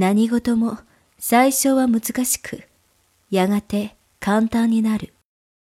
何事も最初は難しく、やがて簡単になる。